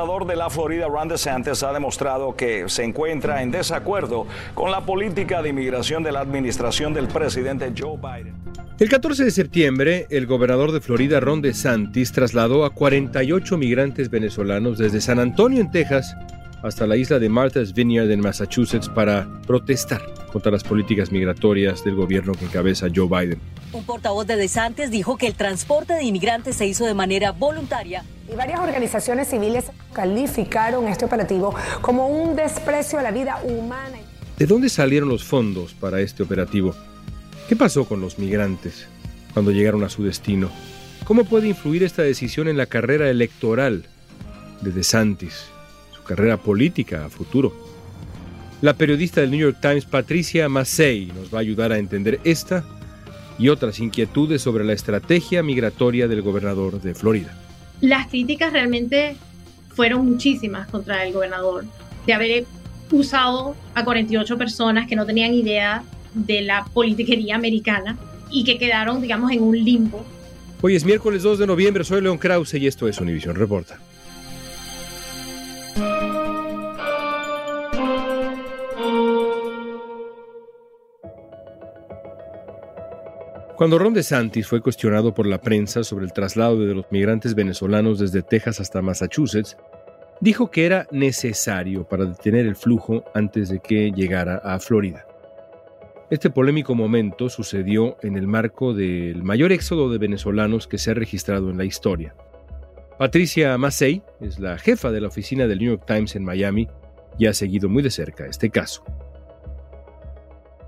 Gobernador de la Florida, Ron DeSantis, ha demostrado que se encuentra en desacuerdo con la política de inmigración de la administración del presidente Joe Biden. El 14 de septiembre, el gobernador de Florida, Ron DeSantis, trasladó a 48 migrantes venezolanos desde San Antonio, en Texas, hasta la isla de Martha's Vineyard en Massachusetts para protestar contra las políticas migratorias del gobierno que encabeza Joe Biden. Un portavoz de DeSantis dijo que el transporte de inmigrantes se hizo de manera voluntaria. Y varias organizaciones civiles calificaron este operativo como un desprecio a la vida humana. ¿De dónde salieron los fondos para este operativo? ¿Qué pasó con los migrantes cuando llegaron a su destino? ¿Cómo puede influir esta decisión en la carrera electoral de DeSantis? carrera política a futuro. La periodista del New York Times, Patricia Massey, nos va a ayudar a entender esta y otras inquietudes sobre la estrategia migratoria del gobernador de Florida. Las críticas realmente fueron muchísimas contra el gobernador de haber usado a 48 personas que no tenían idea de la politiquería americana y que quedaron, digamos, en un limbo. Hoy es miércoles 2 de noviembre, soy León Krause y esto es Univision Reporta. Cuando Ron DeSantis fue cuestionado por la prensa sobre el traslado de los migrantes venezolanos desde Texas hasta Massachusetts, dijo que era necesario para detener el flujo antes de que llegara a Florida. Este polémico momento sucedió en el marco del mayor éxodo de venezolanos que se ha registrado en la historia. Patricia Massey es la jefa de la oficina del New York Times en Miami y ha seguido muy de cerca este caso.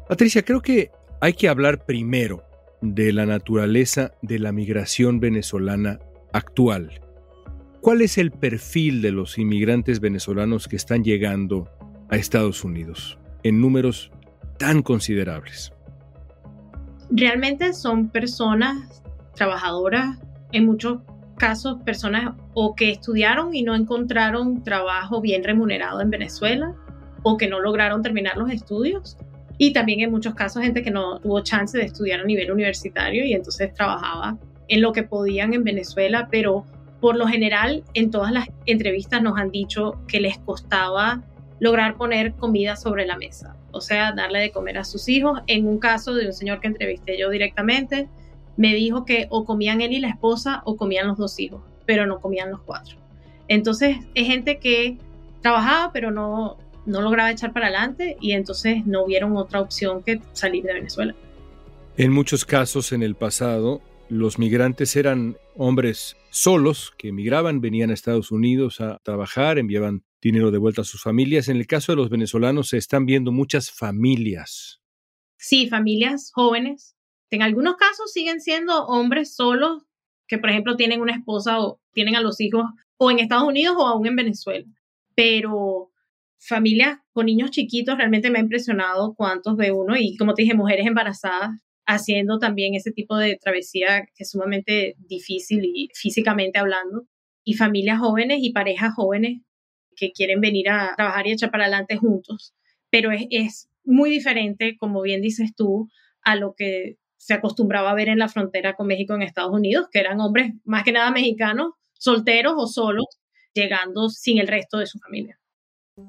Patricia, creo que hay que hablar primero de la naturaleza de la migración venezolana actual. ¿Cuál es el perfil de los inmigrantes venezolanos que están llegando a Estados Unidos en números tan considerables? Realmente son personas trabajadoras, en muchos casos personas o que estudiaron y no encontraron trabajo bien remunerado en Venezuela o que no lograron terminar los estudios y también en muchos casos gente que no tuvo chance de estudiar a nivel universitario y entonces trabajaba en lo que podían en Venezuela, pero por lo general en todas las entrevistas nos han dicho que les costaba lograr poner comida sobre la mesa, o sea, darle de comer a sus hijos. En un caso de un señor que entrevisté yo directamente, me dijo que o comían él y la esposa o comían los dos hijos, pero no comían los cuatro. Entonces es gente que trabajaba, pero no, no lograba echar para adelante y entonces no vieron otra opción que salir de Venezuela. En muchos casos en el pasado, los migrantes eran hombres solos que emigraban, venían a Estados Unidos a trabajar, enviaban dinero de vuelta a sus familias. En el caso de los venezolanos se están viendo muchas familias. Sí, familias jóvenes. En algunos casos siguen siendo hombres solos que, por ejemplo, tienen una esposa o tienen a los hijos o en Estados Unidos o aún en Venezuela. Pero familias con niños chiquitos, realmente me ha impresionado cuántos ve uno y como te dije, mujeres embarazadas haciendo también ese tipo de travesía que es sumamente difícil y físicamente hablando, y familias jóvenes y parejas jóvenes que quieren venir a trabajar y echar para adelante juntos, pero es, es muy diferente, como bien dices tú, a lo que se acostumbraba a ver en la frontera con México en Estados Unidos, que eran hombres más que nada mexicanos, solteros o solos, llegando sin el resto de su familia.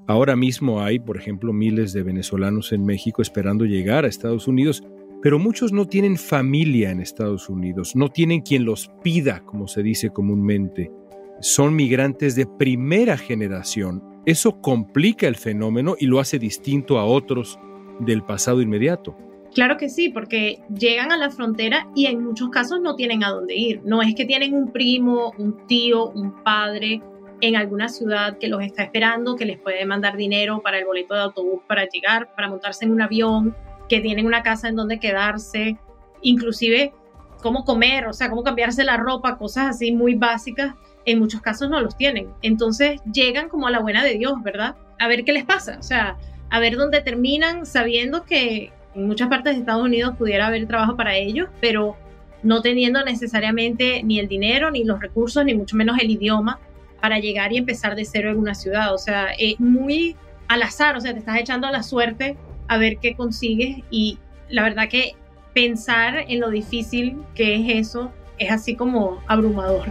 Ahora mismo hay, por ejemplo, miles de venezolanos en México esperando llegar a Estados Unidos. pero muchos no tienen familia en Estados Unidos, no tienen quien los pida, como se dice comúnmente. Son migrantes de primera generación. Eso complica el fenómeno y lo hace distinto a otros del pasado inmediato. Claro que sí, porque llegan a la frontera y en muchos casos no tienen a dónde ir. No es que tienen un primo, un tío, un padre en alguna ciudad que los está esperando, que les puede mandar dinero para el boleto de autobús para llegar, para montarse en un avión, que tienen una casa en donde quedarse, inclusive cómo comer, o sea, cómo cambiarse la ropa, cosas así muy básicas, en muchos casos no los tienen. Entonces llegan como a la buena de Dios, ¿verdad? A ver qué les pasa, o sea, a ver dónde terminan sabiendo que en muchas partes de Estados Unidos pudiera haber trabajo para ellos, pero no teniendo necesariamente ni el dinero, ni los recursos, ni mucho menos el idioma para llegar y empezar de cero en una ciudad. O sea, es muy al azar, o sea, te estás echando la suerte a ver qué consigues y la verdad que pensar en lo difícil que es eso es así como abrumador.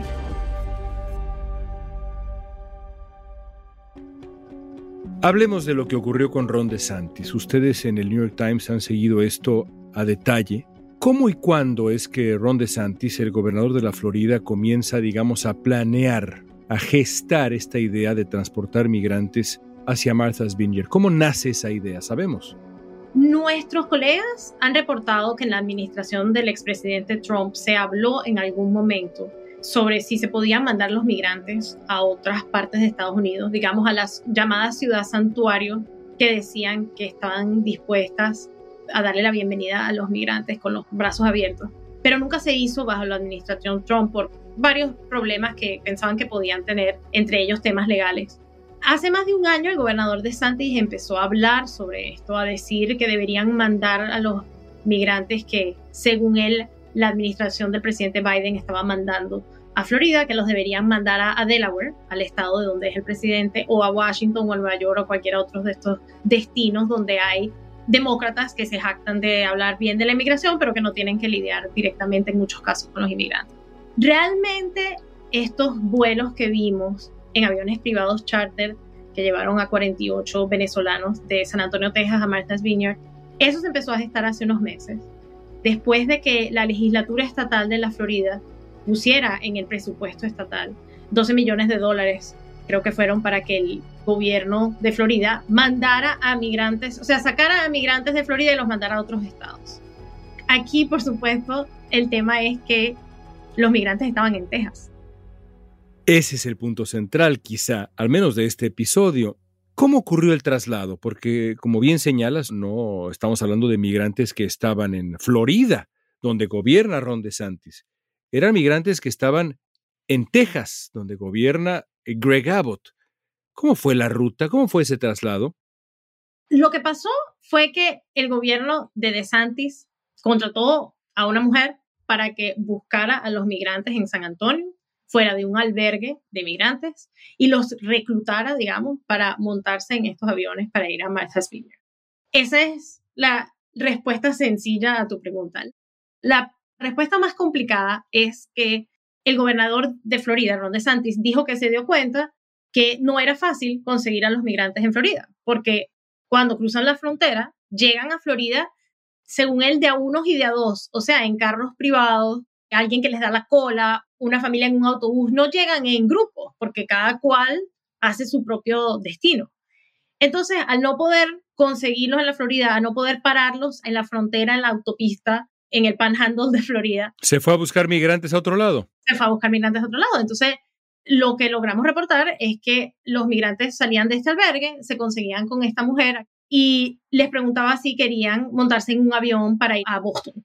Hablemos de lo que ocurrió con Ron DeSantis. Ustedes en el New York Times han seguido esto a detalle. ¿Cómo y cuándo es que Ron DeSantis, el gobernador de la Florida, comienza, digamos, a planear, a gestar esta idea de transportar migrantes hacia Martha's Vineyard. ¿Cómo nace esa idea? Sabemos. Nuestros colegas han reportado que en la administración del expresidente Trump se habló en algún momento sobre si se podían mandar los migrantes a otras partes de Estados Unidos, digamos a las llamadas ciudad santuario, que decían que estaban dispuestas a darle la bienvenida a los migrantes con los brazos abiertos. Pero nunca se hizo bajo la administración Trump por varios problemas que pensaban que podían tener, entre ellos temas legales. Hace más de un año el gobernador de Santis empezó a hablar sobre esto, a decir que deberían mandar a los migrantes que, según él, la administración del presidente Biden estaba mandando a Florida, que los deberían mandar a, Delaware, al estado de donde es el presidente, o a Washington o a Nueva York o cualquier otro de estos destinos donde hay demócratas que se jactan de hablar bien de la inmigración, pero que no tienen que lidiar directamente en muchos casos con los inmigrantes. Realmente estos vuelos que vimos en aviones privados charter que llevaron a 48 venezolanos de San Antonio, Texas a Martha's Vineyard. Eso se empezó a gestar hace unos meses, después de que la legislatura estatal de la Florida pusiera en el presupuesto estatal 12 millones de dólares, creo que fueron para que el gobierno de Florida mandara a migrantes, o sea, sacara a migrantes de Florida y los mandara a otros estados. Aquí, por supuesto, el tema es que los migrantes estaban en Texas. Ese es el punto central, quizá, al menos de este episodio. ¿Cómo ocurrió el traslado? Porque, como bien señalas, no estamos hablando de migrantes que estaban en Florida, donde gobierna Ron DeSantis. Eran migrantes que estaban en Texas, donde gobierna Greg Abbott. ¿Cómo fue la ruta? ¿Cómo fue ese traslado? Lo que pasó fue que el gobierno de DeSantis contrató a una mujer para que buscara a los migrantes en San Antonio fuera de un albergue de migrantes y los reclutara, digamos, para montarse en estos aviones para ir a Martha's Vineyard. Esa es la respuesta sencilla a tu pregunta. La respuesta más complicada es que el gobernador de Florida, Ron DeSantis, dijo que se dio cuenta que no era fácil conseguir a los migrantes en Florida, porque cuando cruzan la frontera, llegan a Florida, según él, de a unos y de a dos, o sea, en carros privados, alguien que les da la cola, una familia en un autobús, no llegan en grupos, porque cada cual hace su propio destino. Entonces, al no poder conseguirlos en la Florida, al no poder pararlos en la frontera, en la autopista, en el panhandle de Florida. Se fue a buscar migrantes a otro lado. Se fue a buscar migrantes a otro lado. Entonces, lo que logramos reportar es que los migrantes salían de este albergue, se conseguían con esta mujer y les preguntaba si querían montarse en un avión para ir a Boston.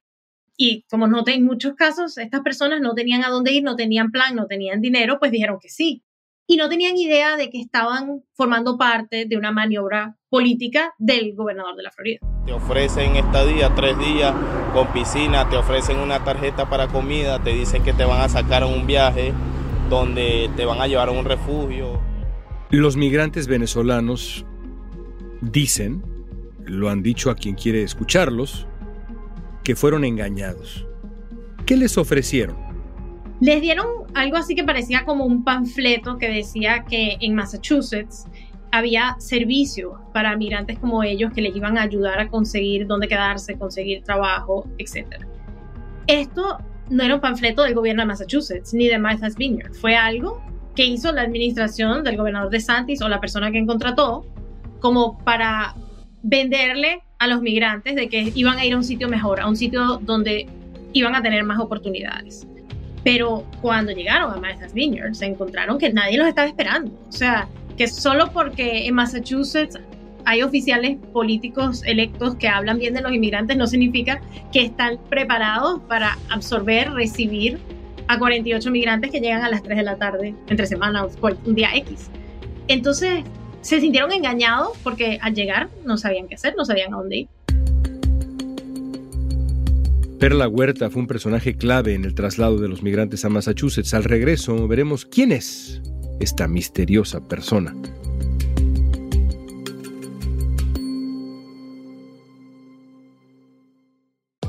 Y como no en muchos casos estas personas no tenían a dónde ir, no tenían plan, no tenían dinero, pues dijeron que sí. Y no tenían idea de que estaban formando parte de una maniobra política del gobernador de la Florida. Te ofrecen estadía tres días con piscina, te ofrecen una tarjeta para comida, te dicen que te van a sacar a un viaje donde te van a llevar a un refugio. Los migrantes venezolanos dicen, lo han dicho a quien quiere escucharlos, que fueron engañados. ¿Qué les ofrecieron? Les dieron algo así que parecía como un panfleto que decía que en Massachusetts había servicios para migrantes como ellos que les iban a ayudar a conseguir dónde quedarse, conseguir trabajo, etc. Esto no era un panfleto del gobierno de Massachusetts ni de Martha's Vineyard, fue algo que hizo la administración del gobernador de Santis o la persona que contrató como para venderle a los migrantes de que iban a ir a un sitio mejor, a un sitio donde iban a tener más oportunidades. Pero cuando llegaron a Martha's Vineyard se encontraron que nadie los estaba esperando. O sea, que solo porque en Massachusetts hay oficiales políticos electos que hablan bien de los inmigrantes no significa que están preparados para absorber, recibir a 48 migrantes que llegan a las 3 de la tarde entre semana un día X. Entonces se sintieron engañados porque al llegar no sabían qué hacer, no sabían a dónde ir. Perla Huerta fue un personaje clave en el traslado de los migrantes a Massachusetts. Al regreso veremos quién es esta misteriosa persona.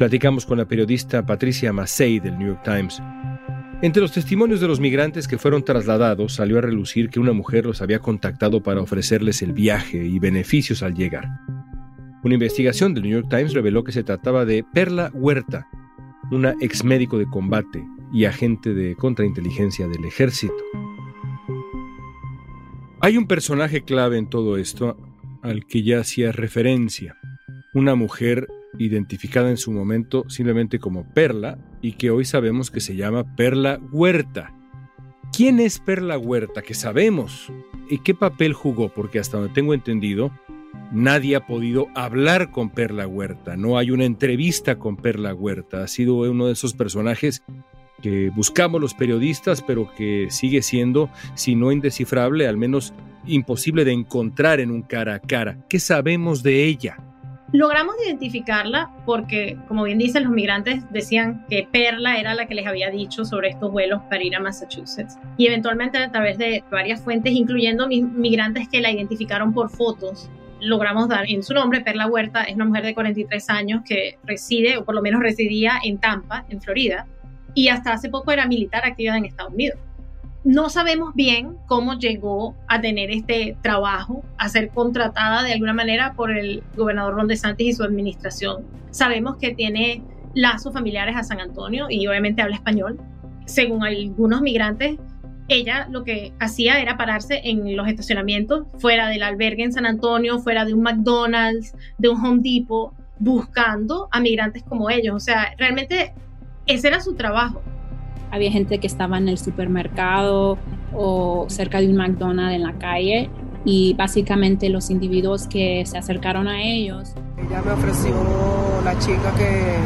Platicamos con la periodista Patricia Massey del New York Times. Entre los testimonios de los migrantes que fueron trasladados salió a relucir que una mujer los había contactado para ofrecerles el viaje y beneficios al llegar. Una investigación del New York Times reveló que se trataba de Perla Huerta, una ex médico de combate y agente de contrainteligencia del ejército. Hay un personaje clave en todo esto al que ya hacía referencia, una mujer identificada en su momento simplemente como Perla y que hoy sabemos que se llama Perla Huerta. ¿Quién es Perla Huerta? Que sabemos. ¿Y qué papel jugó? Porque hasta donde tengo entendido, nadie ha podido hablar con Perla Huerta. No hay una entrevista con Perla Huerta. Ha sido uno de esos personajes que buscamos los periodistas, pero que sigue siendo, si no indescifrable, al menos imposible de encontrar en un cara a cara. ¿Qué sabemos de ella? Logramos identificarla porque, como bien dicen, los migrantes decían que Perla era la que les había dicho sobre estos vuelos para ir a Massachusetts. Y eventualmente a través de varias fuentes, incluyendo migrantes que la identificaron por fotos, logramos dar en su nombre. Perla Huerta es una mujer de 43 años que reside, o por lo menos residía en Tampa, en Florida, y hasta hace poco era militar activa en Estados Unidos. No sabemos bien cómo llegó a tener este trabajo, a ser contratada de alguna manera por el gobernador Ron DeSantis y su administración. Sabemos que tiene lazos familiares a San Antonio y obviamente habla español. Según algunos migrantes, ella lo que hacía era pararse en los estacionamientos, fuera del albergue en San Antonio, fuera de un McDonald's, de un Home Depot, buscando a migrantes como ellos. O sea, realmente ese era su trabajo había gente que estaba en el supermercado o cerca de un McDonald's en la calle y básicamente los individuos que se acercaron a ellos. Ella me ofreció la chica que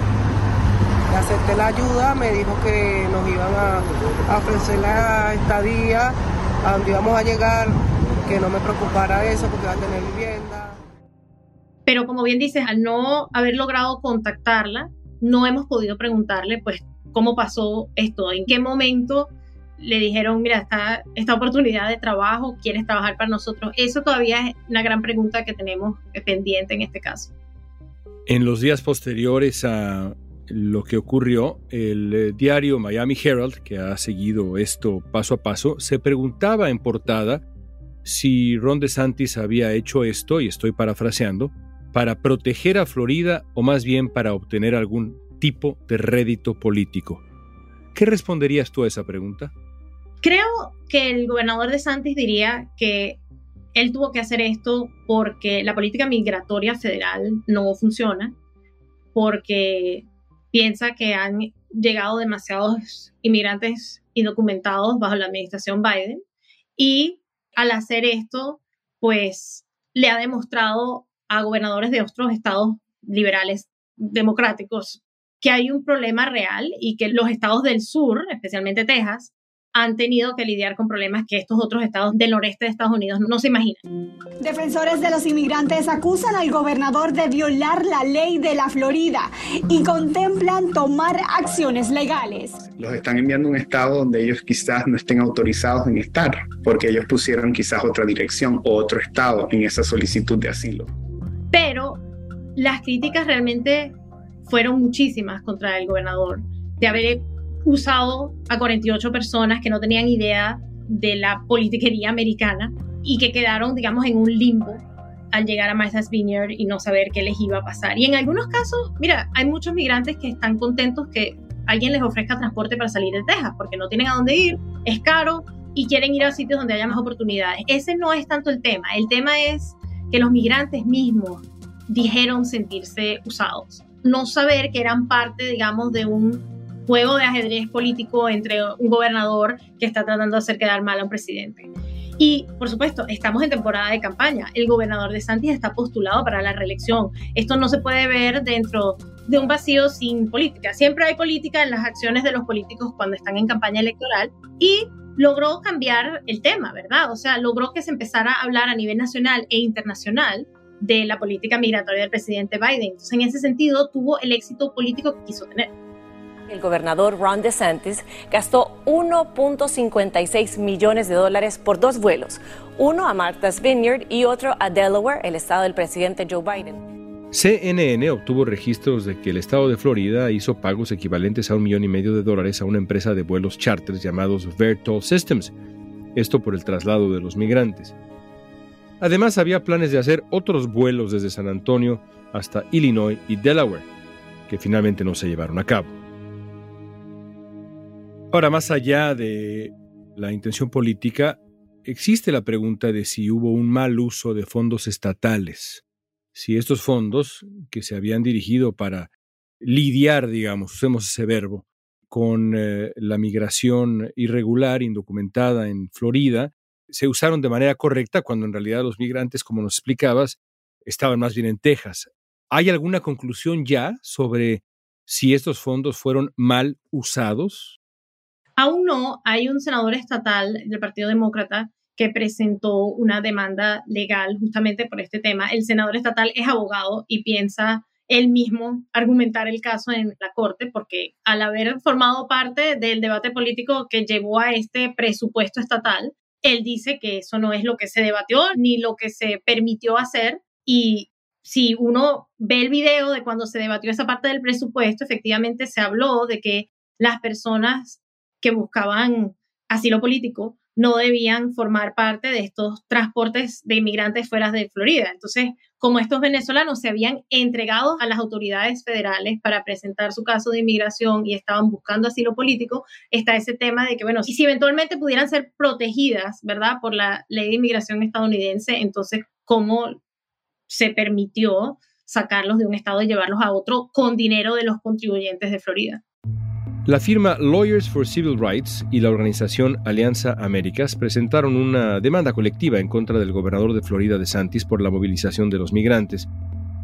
le acepté la ayuda, me dijo que nos iban a, ofrecer la estadía, a donde íbamos a llegar, que no me preocupara eso porque iba a tener vivienda. Pero como bien dices, al no haber logrado contactarla, no hemos podido preguntarle pues cómo pasó esto, en qué momento le dijeron, mira, está esta oportunidad de trabajo, quieres trabajar para nosotros. Eso todavía es una gran pregunta que tenemos pendiente en este caso. En los días posteriores a lo que ocurrió, el eh, diario Miami Herald, que ha seguido esto paso a paso, se preguntaba en portada si Ron DeSantis había hecho esto, y estoy parafraseando, para proteger a Florida o más bien para obtener algún tipo de rédito político. ¿Qué responderías tú a esa pregunta? Creo que el gobernador de Santis diría que él tuvo que hacer esto porque la política migratoria federal no funciona, porque piensa que han llegado demasiados inmigrantes indocumentados bajo la administración Biden y al hacer esto, pues le ha demostrado a gobernadores de otros estados liberales democráticos que hay un problema real y que los estados del sur, especialmente Texas, han tenido que lidiar con problemas que estos otros estados del noreste de Estados Unidos no se imaginan. Defensores de los inmigrantes acusan al gobernador de violar la ley de la Florida y contemplan tomar acciones legales. Los están enviando a un estado donde ellos quizás no estén autorizados en estar, porque ellos pusieron quizás otra dirección o otro estado en esa solicitud de asilo. Pero las críticas realmente fueron muchísimas contra el gobernador de haber usado a 48 personas que no tenían idea de la politiquería americana y que quedaron, digamos, en un limbo al llegar a Martha's Vineyard y no saber qué les iba a pasar. Y en algunos casos, mira, hay muchos migrantes que están contentos que alguien les ofrezca transporte para salir de Texas porque no tienen a dónde ir, es caro y quieren ir a sitios donde haya más oportunidades. Ese no es tanto el tema. El tema es que los migrantes mismos dijeron sentirse usados. No saber que eran parte, digamos, de un juego de ajedrez político entre un gobernador que está tratando de hacer quedar mal a un presidente. Y, por supuesto, estamos en temporada de campaña. El gobernador de Santis está postulado para la reelección. Esto no se puede ver dentro de un vacío sin política. Siempre hay política en las acciones de los políticos cuando están en campaña electoral y logró cambiar el tema, ¿verdad? O sea, logró que se empezara a hablar a nivel nacional e internacional de la política migratoria del presidente Biden. Entonces, en ese sentido, tuvo el éxito político que quiso tener. El gobernador Ron DeSantis gastó 1.56 millones de dólares por dos vuelos, uno a Martha's Vineyard y otro a Delaware, el estado del presidente Joe Biden. CNN obtuvo registros de que el estado de Florida hizo pagos equivalentes a un millón y medio de dólares a una empresa de vuelos charters llamados Vertol Systems, esto por el traslado de los migrantes. Además, había planes de hacer otros vuelos desde San Antonio hasta Illinois y Delaware, que finalmente no se llevaron a cabo. Ahora, más allá de la intención política, existe la pregunta de si hubo un mal uso de fondos estatales, si estos fondos que se habían dirigido para lidiar, digamos, usemos ese verbo, con eh, la migración irregular, indocumentada en Florida, se usaron de manera correcta cuando en realidad los migrantes, como nos explicabas, estaban más bien en Texas. ¿Hay alguna conclusión ya sobre si estos fondos fueron mal usados? Aún no, hay un senador estatal del Partido Demócrata que presentó una demanda legal justamente por este tema. El senador estatal es abogado y piensa él mismo argumentar el caso en la corte porque al haber formado parte del debate político que llevó a este presupuesto estatal, él dice que eso no es lo que se debatió ni lo que se permitió hacer y si uno ve el video de cuando se debatió esa parte del presupuesto, efectivamente se habló de que las personas que buscaban asilo político no debían formar parte de estos transportes de inmigrantes fuera de Florida. Entonces, como estos venezolanos se habían entregado a las autoridades federales para presentar su caso de inmigración y estaban buscando asilo político, está ese tema de que, bueno, si eventualmente pudieran ser protegidas, ¿verdad?, por la ley de inmigración estadounidense, entonces, ¿cómo se permitió sacarlos de un estado y llevarlos a otro con dinero de los contribuyentes de Florida? La firma Lawyers for Civil Rights y la organización Alianza Américas presentaron una demanda colectiva en contra del gobernador de Florida de Santis por la movilización de los migrantes.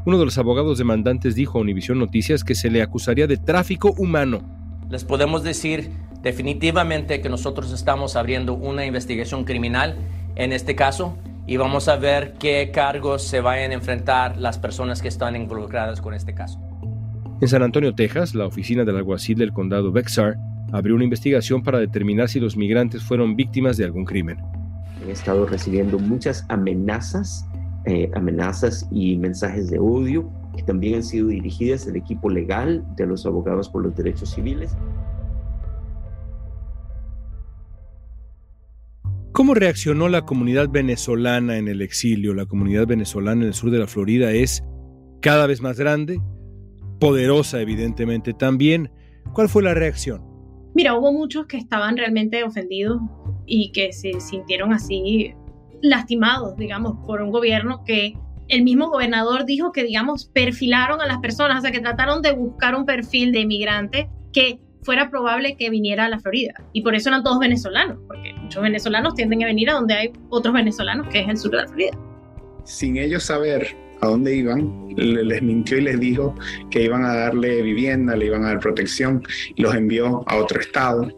Uno de los abogados demandantes dijo a Univision Noticias que se le acusaría de tráfico humano. Les podemos decir definitivamente que nosotros estamos abriendo una investigación criminal en este caso y vamos a ver qué cargos se vayan a enfrentar las personas que están involucradas con este caso. En San Antonio, Texas, la oficina del alguacil del condado Bexar abrió una investigación para determinar si los migrantes fueron víctimas de algún crimen. He estado recibiendo muchas amenazas, eh, amenazas y mensajes de odio que también han sido dirigidas al equipo legal de los abogados por los derechos civiles. ¿Cómo reaccionó la comunidad venezolana en el exilio? La comunidad venezolana en el sur de la Florida es cada vez más grande, poderosa evidentemente también. ¿Cuál fue la reacción? Mira, hubo muchos que estaban realmente ofendidos y que se sintieron así lastimados, digamos, por un gobierno que el mismo gobernador dijo que, digamos, perfilaron a las personas, o sea, que trataron de buscar un perfil de inmigrante que fuera probable que viniera a la Florida. Y por eso eran todos venezolanos, porque muchos venezolanos tienden a venir a donde hay otros venezolanos, que es el sur de la Florida. Sin ellos saber a dónde iban, les mintió y les dijo que iban a darle vivienda, le iban a dar protección, y los envió a otro estado,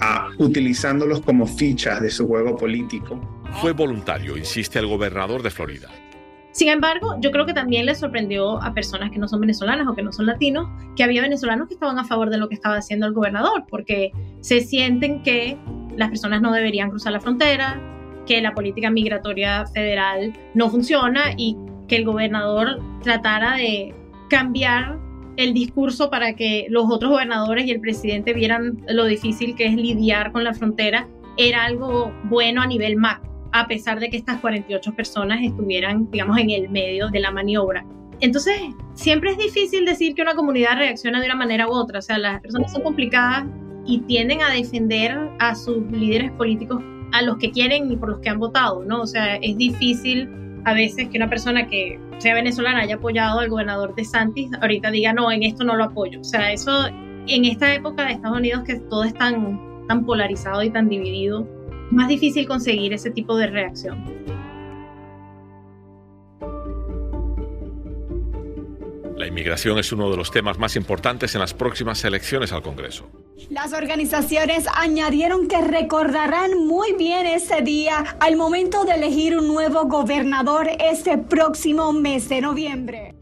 a, utilizándolos como fichas de su juego político. Fue voluntario, insiste el gobernador de Florida. Sin embargo, yo creo que también le sorprendió a personas que no son venezolanas o que no son latinos que había venezolanos que estaban a favor de lo que estaba haciendo el gobernador, porque se sienten que las personas no deberían cruzar la frontera, que la política migratoria federal no funciona y que el gobernador tratara de cambiar el discurso para que los otros gobernadores y el presidente vieran lo difícil que es lidiar con la frontera, era algo bueno a nivel macro a pesar de que estas 48 personas estuvieran, digamos, en el medio de la maniobra. Entonces, siempre es difícil decir que una comunidad reacciona de una manera u otra. O sea, las personas son complicadas y tienden a defender a sus líderes políticos, a los que quieren y por los que han votado, ¿no? O sea, es difícil a veces que una persona que sea venezolana haya apoyado al gobernador de Santis, ahorita diga, no, en esto no lo apoyo. O sea, eso en esta época de Estados Unidos que todo es tan, tan polarizado y tan dividido, más difícil conseguir ese tipo de reacción. La inmigración es uno de los temas más importantes en las próximas elecciones al Congreso. Las organizaciones añadieron que recordarán muy bien ese día al momento de elegir un nuevo gobernador este próximo mes de noviembre.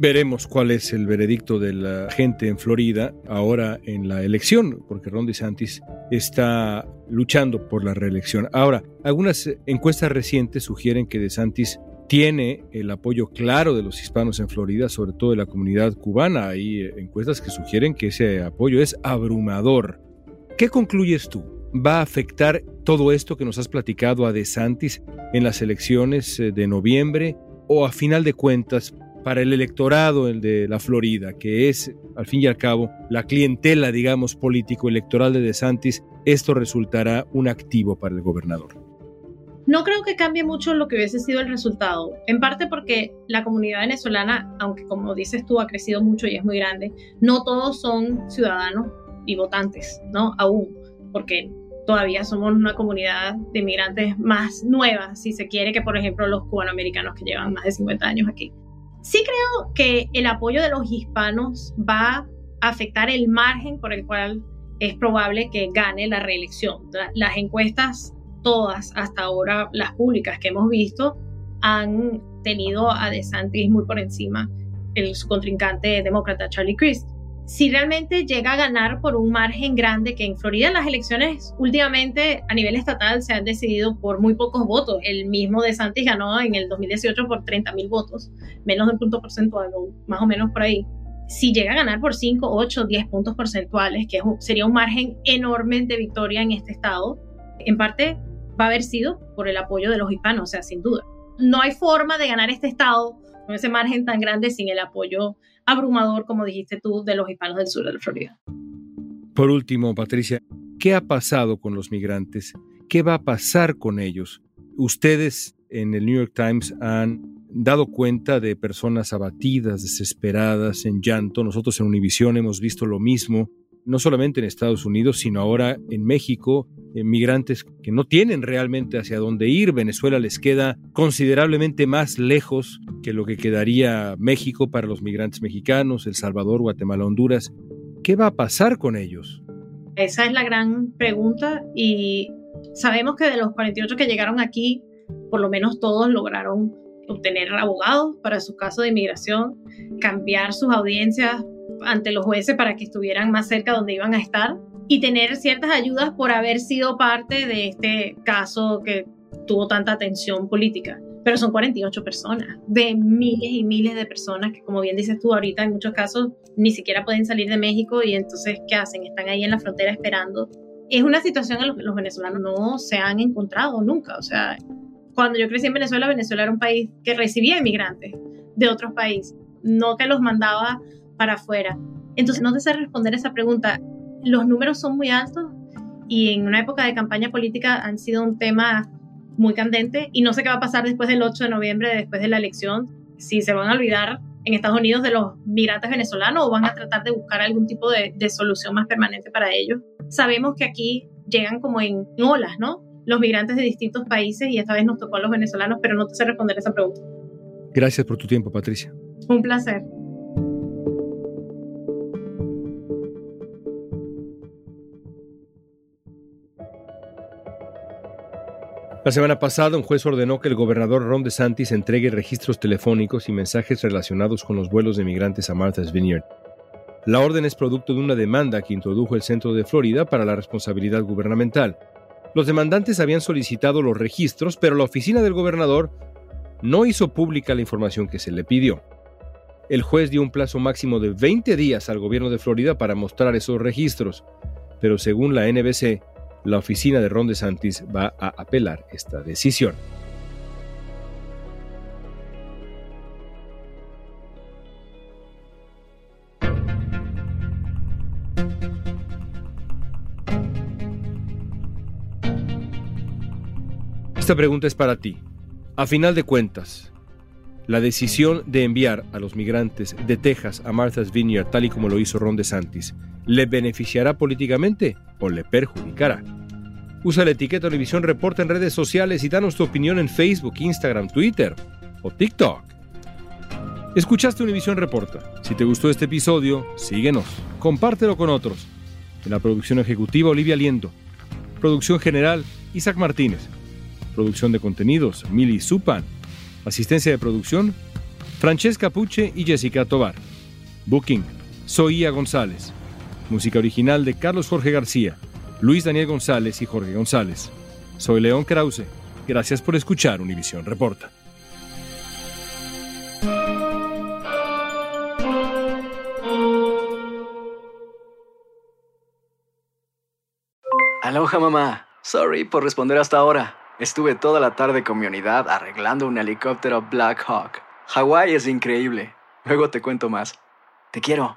Veremos cuál es el veredicto de la gente en Florida ahora en la elección, porque Ron DeSantis está luchando por la reelección. Ahora, algunas encuestas recientes sugieren que DeSantis tiene el apoyo claro de los hispanos en Florida, sobre todo de la comunidad cubana. Hay encuestas que sugieren que ese apoyo es abrumador. ¿Qué concluyes tú? ¿Va a afectar todo esto que nos has platicado a DeSantis en las elecciones eh, de noviembre? ¿O a final de cuentas para el electorado, el de la Florida, que es, al fin y al cabo, la clientela, digamos, político-electoral de DeSantis, esto resultará un activo para el gobernador. No creo que cambie mucho lo que hubiese sido el resultado, en parte porque la comunidad venezolana, aunque como dices tú ha crecido mucho y es muy grande, no todos son ciudadanos y votantes, ¿no? Aún, porque todavía somos una comunidad de inmigrantes más nueva, si se quiere, que por ejemplo los cubanoamericanos que llevan más de 50 años aquí. Sí creo que el apoyo de los hispanos va a afectar el margen por el cual es probable que gane la reelección. Las encuestas, todas hasta ahora, las públicas que hemos visto, han tenido a DeSantis muy por encima, el su contrincante demócrata Charlie Crist si realmente llega a ganar por un margen grande, que en Florida las elecciones últimamente a nivel estatal se han decidido por muy pocos votos. El mismo de Santis ganó en el 2018 por 30 mil votos, menos de un punto porcentual, más o menos por ahí. Si llega a ganar por 5, 8, 10 puntos porcentuales, que sería un margen enorme de victoria en este estado, en parte va a haber sido por el apoyo de los hispanos, o sea, sin duda. No hay forma de ganar este estado con ese margen tan grande sin el apoyo abrumador, como dijiste tú, de los hispanos del sur de la Florida. Por último, Patricia, ¿qué ha pasado con los migrantes? ¿Qué va a pasar con ellos? Ustedes en el New York Times han dado cuenta de personas abatidas, desesperadas, en llanto. Nosotros en Univision hemos visto lo mismo no solamente en Estados Unidos, sino ahora en México, migrantes que no tienen realmente hacia dónde ir. Venezuela les queda considerablemente más lejos que lo que quedaría México para los migrantes mexicanos, El Salvador, Guatemala, Honduras. ¿Qué va a pasar con ellos? Esa es la gran pregunta y sabemos que de los 48 que llegaron aquí, por lo menos todos lograron obtener abogados para su caso de inmigración, cambiar sus audiencias ante los jueces para que estuvieran más cerca donde iban a estar y tener ciertas ayudas por haber sido parte de este caso que tuvo tanta atención política. pero son 48 personas, de miles y miles de personas que, como bien dices tú, ahorita en muchos casos ni siquiera pueden salir de México y entonces, ¿qué hacen? Están ahí en la frontera esperando. Es una situación en la que los venezolanos no se han encontrado nunca. O sea, cuando yo crecí en Venezuela, Venezuela era un país que recibía inmigrantes de otros países, no que los mandaba para afuera. Entonces, no te sé responder esa pregunta. Los números son muy altos y en una época de campaña política han sido un tema muy candente y no sé qué va a pasar después del 8 de noviembre, después de la elección, si se van a olvidar en Estados Unidos de los migrantes venezolanos o van a tratar de buscar algún tipo de, solución más permanente para ellos. Sabemos que aquí llegan como en olas, ¿no? Los migrantes de distintos países y esta vez nos tocó a los venezolanos, pero no te sé responder esa pregunta. Gracias por tu tiempo, Patricia. Un placer. La semana pasada, un juez ordenó que el gobernador Ron DeSantis entregue registros telefónicos y mensajes relacionados con los vuelos de migrantes a Martha's Vineyard. La orden es producto de una demanda que introdujo el Centro de Florida para la Responsabilidad Gubernamental. Los demandantes habían solicitado los registros, pero la oficina del gobernador no hizo pública la información que se le pidió. El juez dio un plazo máximo de 20 días al gobierno de Florida para mostrar esos registros, pero según la NBC, la oficina de Ron DeSantis va a apelar esta decisión. Esta pregunta es para ti. A final de cuentas, la decisión de enviar a los migrantes de Texas a Martha's Vineyard, tal y como lo hizo Ron DeSantis, ¿le beneficiará políticamente o le perjudicará? Usa la etiqueta Univisión Reporta en redes sociales y danos tu opinión en Facebook, Instagram, Twitter o TikTok. Escuchaste Univisión Reporta. Si te gustó este episodio, síguenos, compártelo con otros. En la producción ejecutiva, Olivia Liendo. Producción general, Isaac Martínez. Producción de contenidos, Mili Supan. Asistencia de producción, Francesca Puche y Jessica Tobar. Booking, Soía González. Música original de Carlos Jorge García, Luis Daniel González y Jorge González. Soy León Krause. Gracias por escuchar Univisión Reporta. Aloha mamá. Sorry por responder hasta ahora. Estuve toda la tarde con mi unidad arreglando un helicóptero Black Hawk. Hawái es increíble. Luego te cuento más. Te quiero.